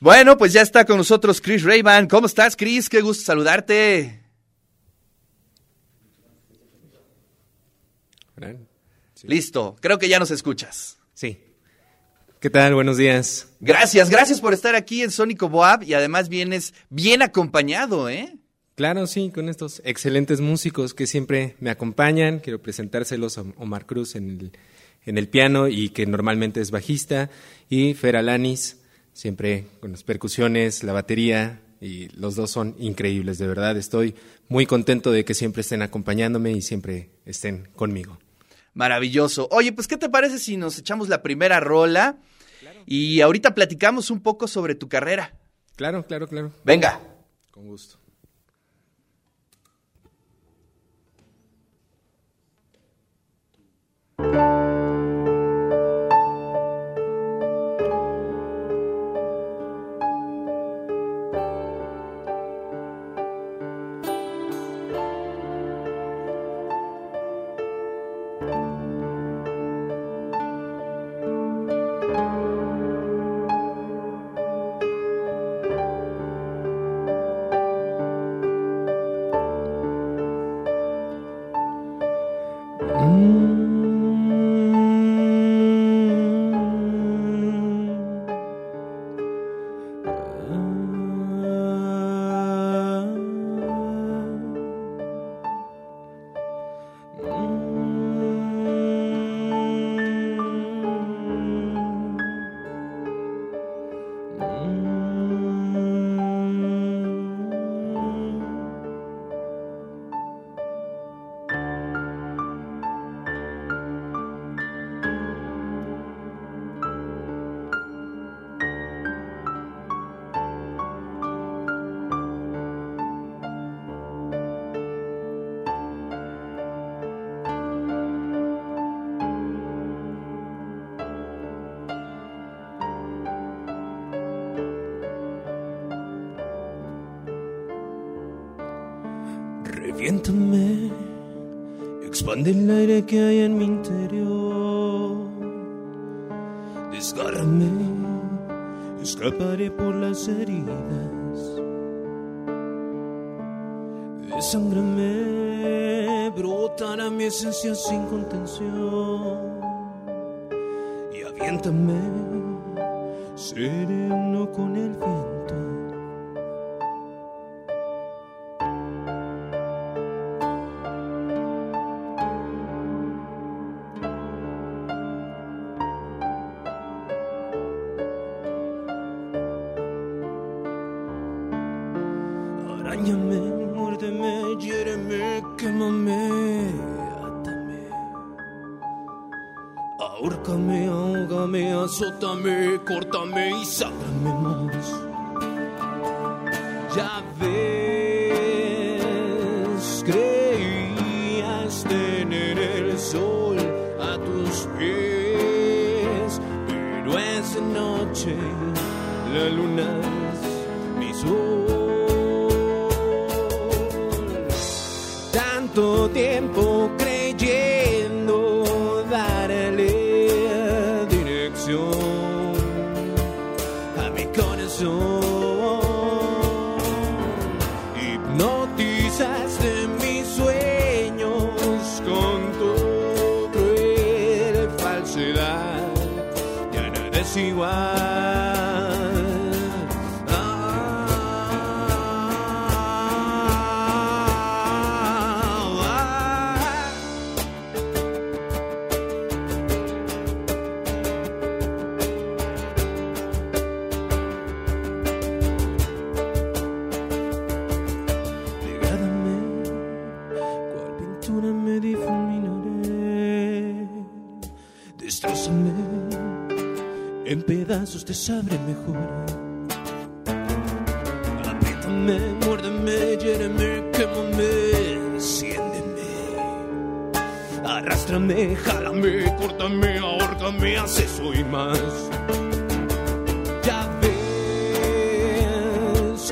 Bueno, pues ya está con nosotros Chris Rayban. ¿Cómo estás, Chris? Qué gusto saludarte. Listo, creo que ya nos escuchas. Sí. ¿Qué tal? Buenos días. Gracias, gracias por estar aquí en Sónico Boab y además vienes bien acompañado, ¿eh? Claro, sí, con estos excelentes músicos que siempre me acompañan. Quiero presentárselos a Omar Cruz en el, en el piano y que normalmente es bajista, y Fer Alanis, siempre con las percusiones, la batería, y los dos son increíbles, de verdad. Estoy muy contento de que siempre estén acompañándome y siempre estén conmigo. Maravilloso. Oye, pues, ¿qué te parece si nos echamos la primera rola? Y ahorita platicamos un poco sobre tu carrera. Claro, claro, claro. Venga. Con gusto. Reviéntame, expande el aire que hay en mi interior. Desgárrame, escaparé por las heridas. Desangrame, brotará mi esencia sin contención. Y aviéntame, sereno con el viento. Córtame y sácame más. Ya ves, creías tener el sol a tus pies, pero esa noche la luna es mi sol. Tanto tiempo Ya nada te sabré mejor. Apriétame, muérdeme, hiéreme, quémame, enciéndeme. Arrástrame, jálame, córtame, ahórcame, haz eso y más. Ya ves,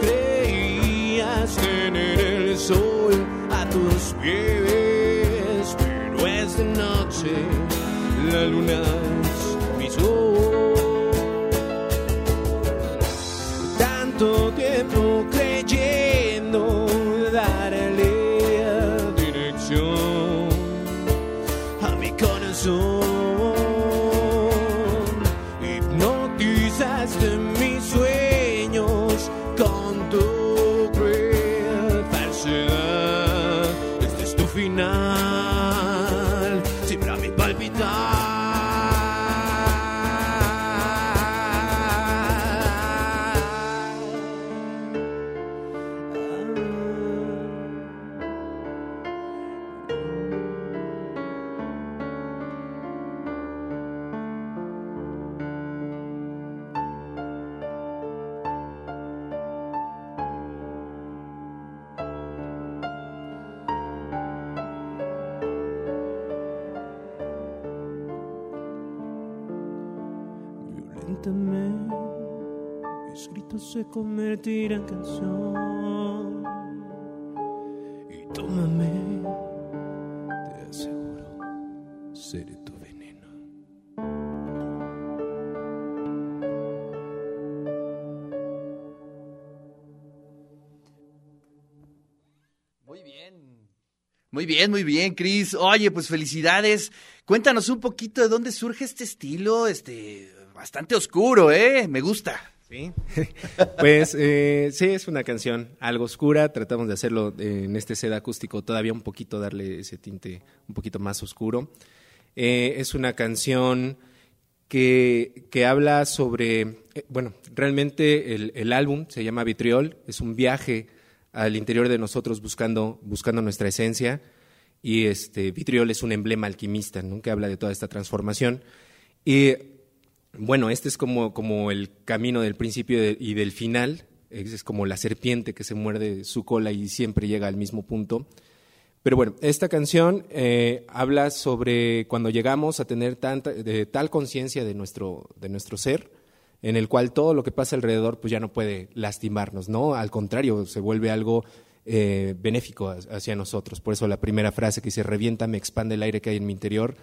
creías tener el sol a tus pies, pero esta noche la luna convertirán en canción. Y tómame, te aseguro, seré tu veneno. Muy bien. Muy bien, muy bien, Cris. Oye, pues felicidades. Cuéntanos un poquito de dónde surge este estilo, este, bastante oscuro, ¿eh? Me gusta. Sí, pues eh, sí, es una canción algo oscura. Tratamos de hacerlo eh, en este set acústico todavía un poquito, darle ese tinte un poquito más oscuro. Eh, es una canción que, que habla sobre, bueno, realmente el, el álbum se llama Vitriol, es un viaje al interior de nosotros buscando, buscando nuestra esencia y este Vitriol es un emblema alquimista, ¿no? que habla de toda esta transformación. Y bueno, este es como, como el camino del principio y del final, es como la serpiente que se muerde su cola y siempre llega al mismo punto. Pero bueno, esta canción eh, habla sobre cuando llegamos a tener tanta, de tal conciencia de nuestro, de nuestro ser, en el cual todo lo que pasa alrededor pues ya no puede lastimarnos, ¿no? Al contrario, se vuelve algo eh, benéfico ha- hacia nosotros. Por eso la primera frase que dice, revienta, me expande el aire que hay en mi interior,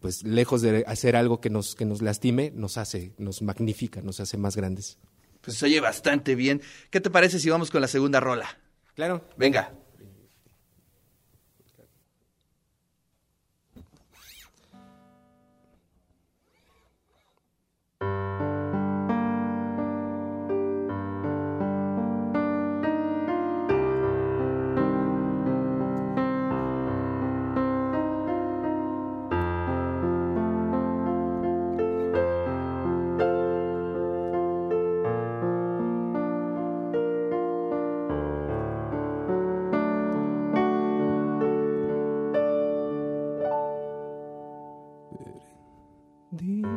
pues lejos de hacer algo que nos, que nos lastime, nos hace, nos magnifica, nos hace más grandes. Pues se oye bastante bien. ¿Qué te parece si vamos con la segunda rola? Claro. Venga. Y un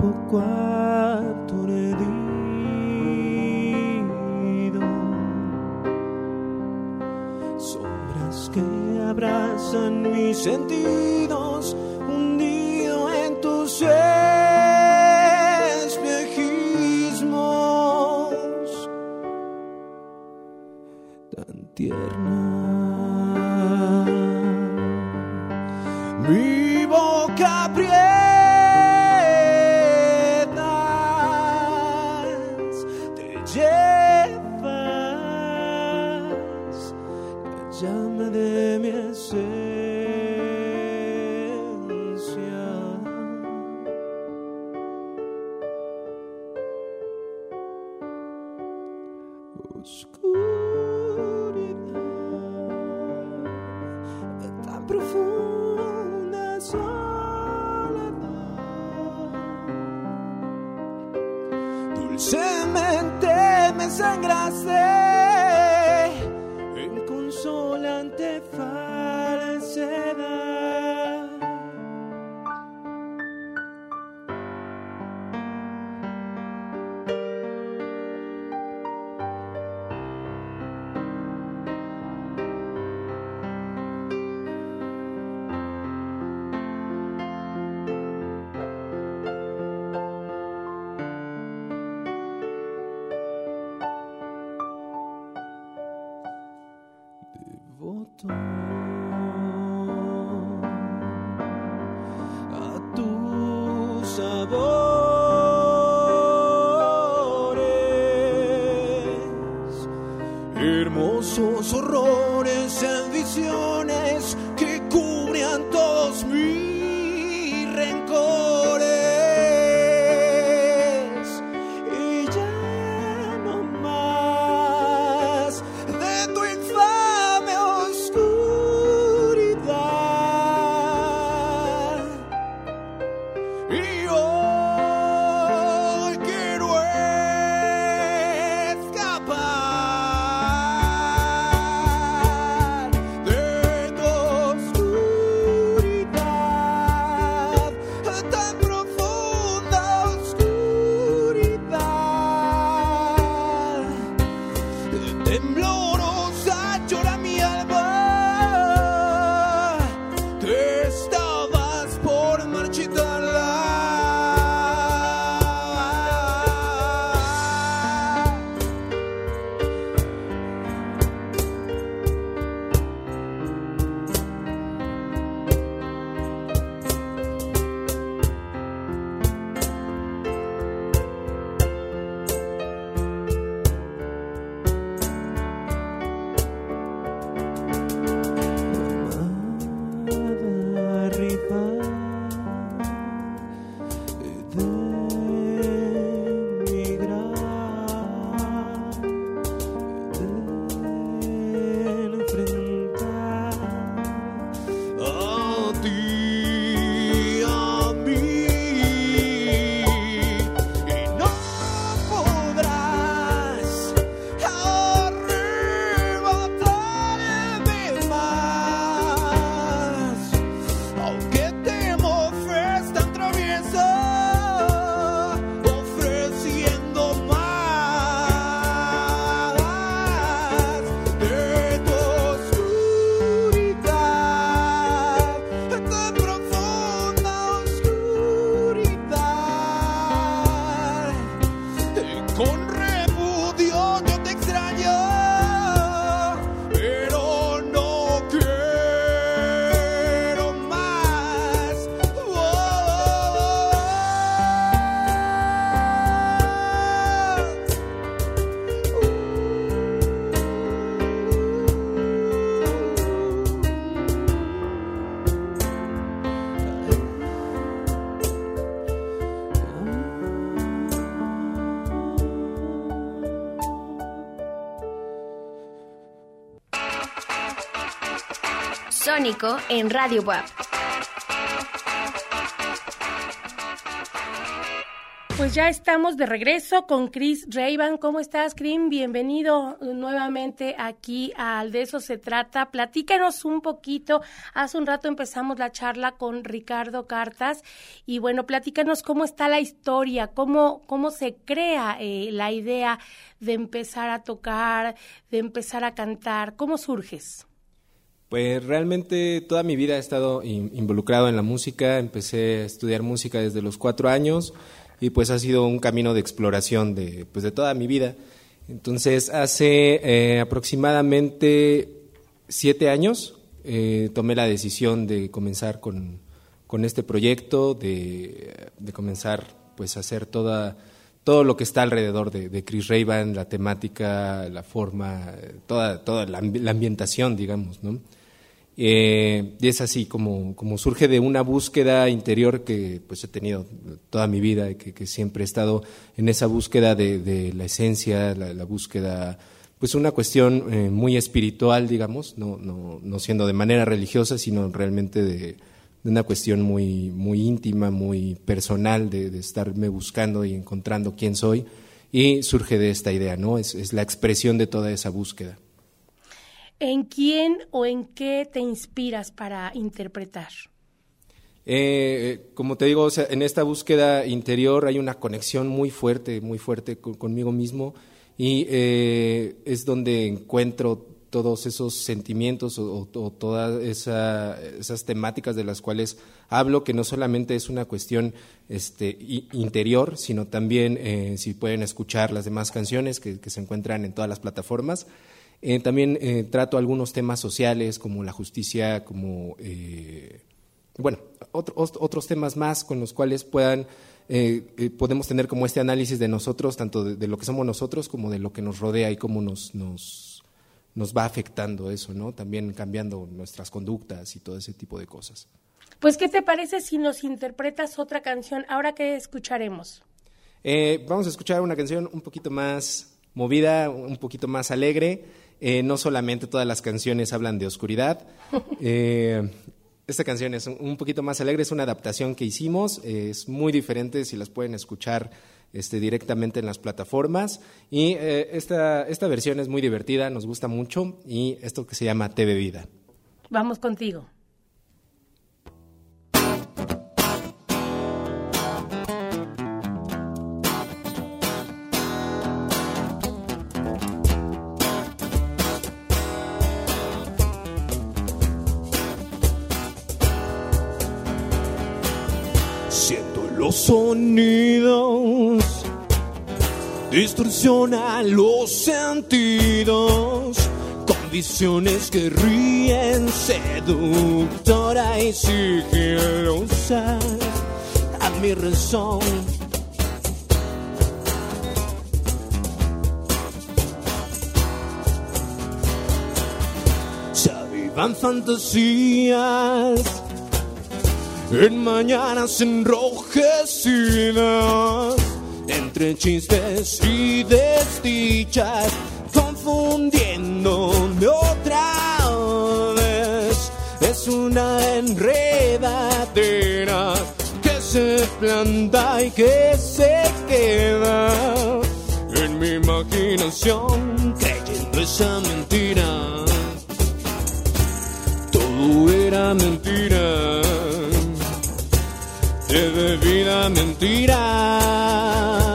poco aturdido. Sombras que abrazan mis sentidos, llama de mi esencia. canción. Dios, yo te extraño. En Radio. Pues ya estamos de regreso con Chris Rayban. ¿Cómo estás, Krim? Bienvenido nuevamente aquí al De eso se trata. Platícanos un poquito. Hace un rato empezamos la charla con Ricardo Cartas y bueno, platícanos cómo está la historia, cómo, cómo se crea eh, la idea de empezar a tocar, de empezar a cantar. ¿Cómo surges? Pues realmente toda mi vida he estado involucrado en la música, empecé a estudiar música desde los cuatro años y pues ha sido un camino de exploración de, pues de toda mi vida. Entonces hace eh, aproximadamente siete años eh, tomé la decisión de comenzar con, con este proyecto, de, de, comenzar pues a hacer toda, todo lo que está alrededor de, Chris Rayban, la temática, la forma, toda, toda la ambientación, digamos, ¿no? Eh, y es así como, como surge de una búsqueda interior que pues he tenido toda mi vida, que, que siempre he estado en esa búsqueda de, la esencia, la, búsqueda, pues una cuestión eh, muy espiritual, digamos, no, no, no, siendo de manera religiosa, sino realmente de, una cuestión muy, muy íntima, muy personal, de, estarme buscando y encontrando quién soy, y surge de esta idea, ¿no? Es la expresión de toda esa búsqueda. ¿En quién o en qué te inspiras para interpretar? Eh, como te digo, en esta búsqueda interior hay una conexión muy fuerte, muy fuerte conmigo mismo y eh, es donde encuentro todos esos sentimientos o, todas esas temáticas de las cuales hablo, que no solamente es una cuestión este, interior, sino también eh, si pueden escuchar las demás canciones que se encuentran en todas las plataformas. Eh, también eh, trato algunos temas sociales como la justicia, como, eh, bueno, otros temas más con los cuales puedan, podemos tener como este análisis de nosotros, tanto de, lo que somos nosotros como de lo que nos rodea y cómo nos, nos, nos va afectando eso, ¿no? También cambiando nuestras conductas y todo ese tipo de cosas. Pues, ¿qué te parece si nos interpretas otra canción? Ahora que escucharemos. vamos a escuchar una canción un poquito más movida, un poquito más alegre. Eh, no solamente todas las canciones hablan de oscuridad. Eh, esta canción es un poquito más alegre, es una adaptación que hicimos, es muy diferente si las pueden escuchar este, directamente en las plataformas. Y eh, esta, esta versión es muy divertida, nos gusta mucho, y esto que se llama TV Vida. Vamos contigo. Los sonidos distorsionan los sentidos con visiones que ríen seductora y sigilosa a mi razón. Se avivan fantasías en mañanas enrojecidas, entre chistes y desdichas, confundiéndome otra vez. Es una enredadera que se planta y que se queda en mi imaginación, creyendo esa mentira. Todo era mentira de debida mentira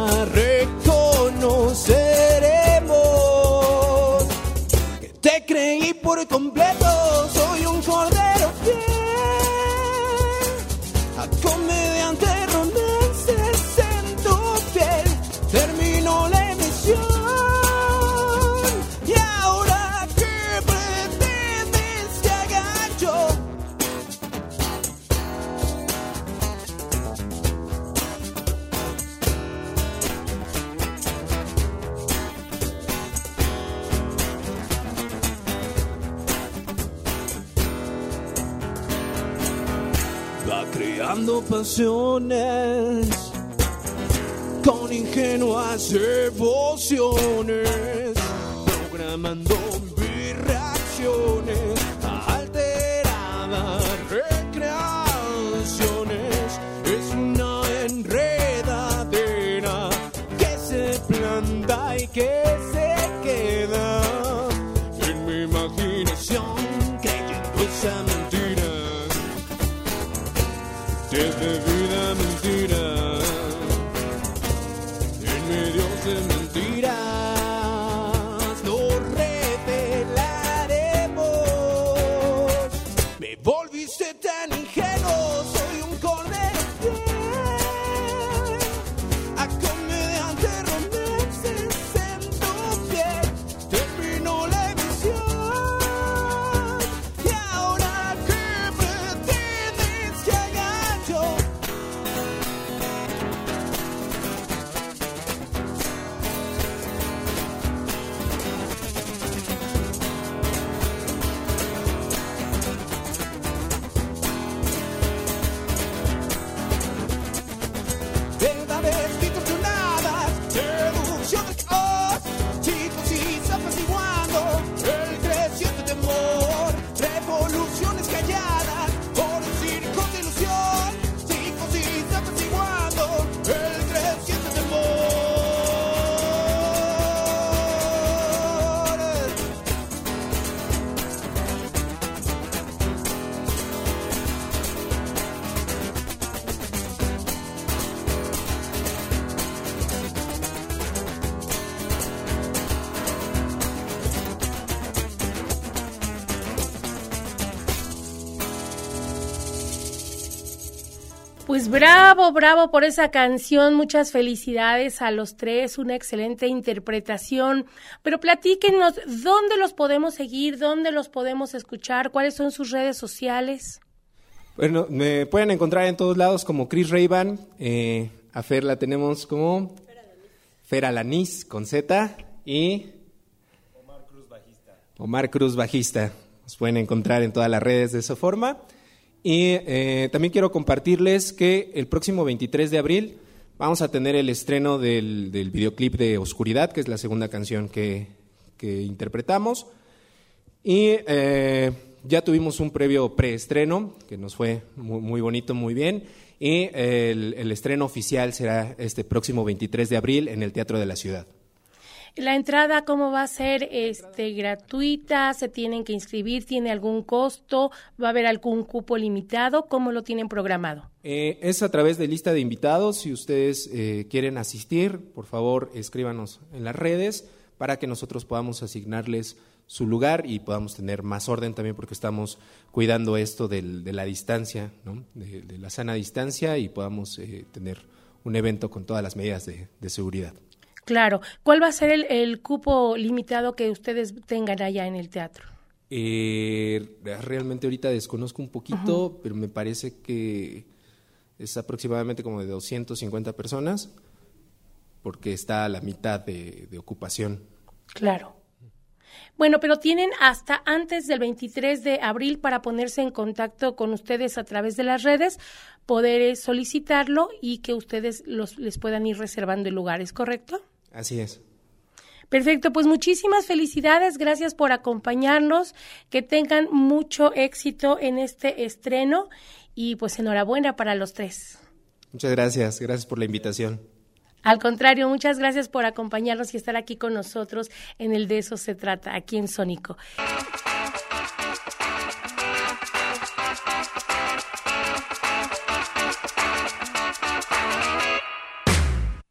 con ingenuas devociones, programando mis reacciones desde vida mentira, Pues bravo, bravo por esa canción. Muchas felicidades a los tres, una excelente interpretación. Pero platíquenos, ¿dónde los podemos seguir? ¿Dónde los podemos escuchar? ¿Cuáles son sus redes sociales? Bueno, me pueden encontrar en todos lados como Chris Rayban. Eh, a Fer la tenemos como Fer Alanis con Z y Omar Cruz Bajista. Nos pueden encontrar en todas las redes de esa forma. Y eh, también quiero compartirles que el próximo 23 de abril vamos a tener el estreno del, del videoclip de Oscuridad, que es la segunda canción que, que interpretamos. Y eh, ya tuvimos un previo preestreno, que nos fue muy, muy bonito, muy bien. Y el, el estreno oficial será este próximo 23 de abril en el Teatro de la Ciudad. La entrada, ¿cómo va a ser? Este, ¿Gratuita? ¿Se tienen que inscribir? ¿Tiene algún costo? ¿Va a haber algún cupo limitado? ¿Cómo lo tienen programado? Eh, es a través de lista de invitados. Si ustedes eh, quieren asistir, por favor, escríbanos en las redes para que nosotros podamos asignarles su lugar y podamos tener más orden también porque estamos cuidando esto de la distancia, ¿no? de, de la sana distancia y podamos eh, tener un evento con todas las medidas de seguridad. Claro. ¿Cuál va a ser el, el cupo limitado que ustedes tengan allá en el teatro? Eh, realmente ahorita desconozco un poquito, pero me parece que es aproximadamente como de 250 personas porque está a la mitad de, de ocupación. Claro. Bueno, pero tienen hasta antes del 23 de abril para ponerse en contacto con ustedes a través de las redes, poder eh, solicitarlo y que ustedes los, les puedan ir reservando el lugar, ¿es correcto? Así es. Perfecto, pues muchísimas felicidades, gracias por acompañarnos, que tengan mucho éxito en este estreno y pues enhorabuena para los tres. Muchas gracias, gracias por la invitación. Al contrario, muchas gracias por acompañarnos y estar aquí con nosotros en el de eso se trata, aquí en Sónico.